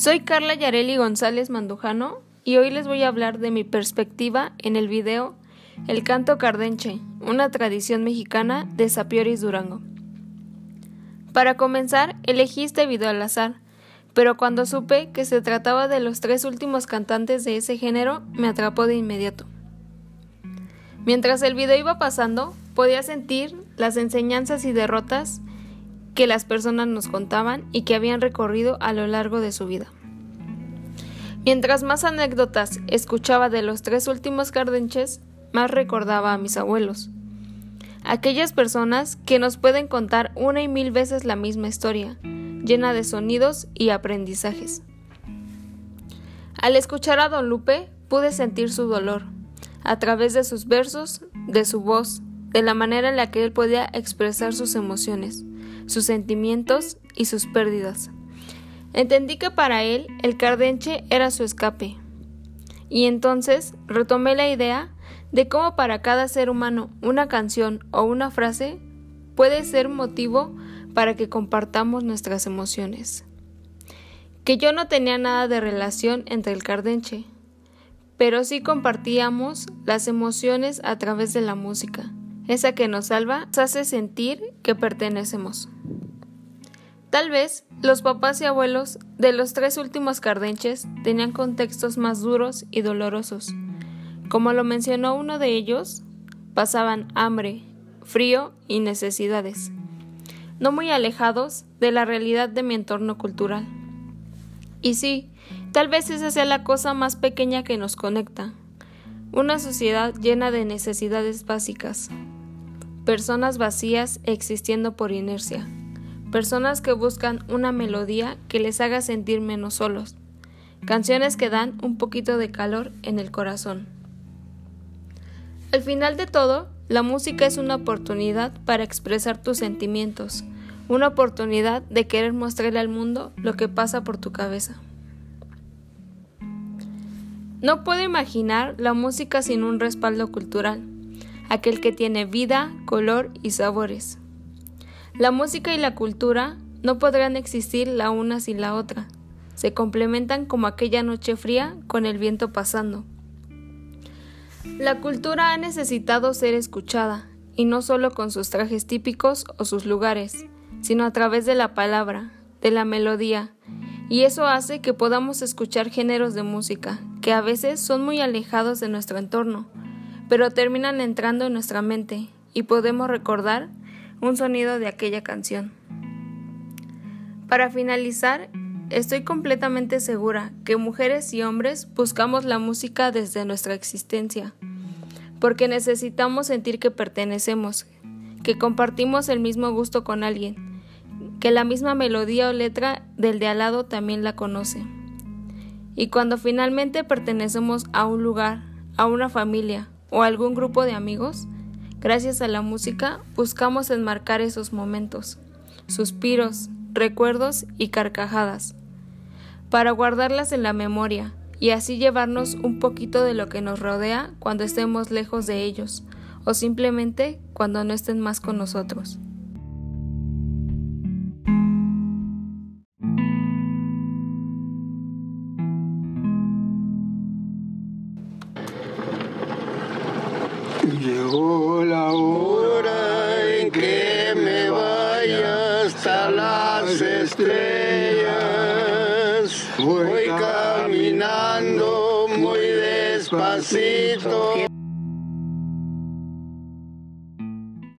Soy Carla Yareli González Mandujano y hoy les voy a hablar de mi perspectiva en el video El canto cardenche, una tradición mexicana de Sapioris Durango. Para comenzar, elegí este video al azar, pero cuando supe que se trataba de los tres últimos cantantes de ese género, me atrapó de inmediato. Mientras el video iba pasando, podía sentir las enseñanzas y derrotas que las personas nos contaban y que habían recorrido a lo largo de su vida. Mientras más anécdotas escuchaba de los tres últimos cardenches, más recordaba a mis abuelos. Aquellas personas que nos pueden contar una y mil veces la misma historia, llena de sonidos y aprendizajes. Al escuchar a don Lupe, pude sentir su dolor, a través de sus versos, de su voz, de la manera en la que él podía expresar sus emociones, sus sentimientos y sus pérdidas. Entendí que para él el cardenche era su escape. Y entonces retomé la idea de cómo para cada ser humano una canción o una frase puede ser motivo para que compartamos nuestras emociones. Que yo no tenía nada de relación entre el cardenche, pero sí compartíamos las emociones a través de la música, esa que nos salva, nos hace sentir que pertenecemos. Tal vez los papás y abuelos de los tres últimos cardenches tenían contextos más duros y dolorosos. Como lo mencionó uno de ellos, pasaban hambre, frío y necesidades, no muy alejados de la realidad de mi entorno cultural. Y sí, tal vez esa sea la cosa más pequeña que nos conecta. Una sociedad llena de necesidades básicas. Personas vacías existiendo por inercia personas que buscan una melodía que les haga sentir menos solos, canciones que dan un poquito de calor en el corazón. Al final de todo, la música es una oportunidad para expresar tus sentimientos, una oportunidad de querer mostrarle al mundo lo que pasa por tu cabeza. No puedo imaginar la música sin un respaldo cultural, aquel que tiene vida, color y sabores. La música y la cultura no podrán existir la una sin la otra. Se complementan como aquella noche fría con el viento pasando. La cultura ha necesitado ser escuchada, y no solo con sus trajes típicos o sus lugares, sino a través de la palabra, de la melodía, y eso hace que podamos escuchar géneros de música que a veces son muy alejados de nuestro entorno, pero terminan entrando en nuestra mente y podemos recordar un sonido de aquella canción. Para finalizar, estoy completamente segura que mujeres y hombres buscamos la música desde nuestra existencia, porque necesitamos sentir que pertenecemos, que compartimos el mismo gusto con alguien, que la misma melodía o letra del de al lado también la conoce. Y cuando finalmente pertenecemos a un lugar, a una familia o a algún grupo de amigos, Gracias a la música buscamos enmarcar esos momentos, suspiros, recuerdos y carcajadas, para guardarlas en la memoria y así llevarnos un poquito de lo que nos rodea cuando estemos lejos de ellos o simplemente cuando no estén más con nosotros. Llegó la hora en que me vaya hasta las estrellas. Voy caminando muy despacito.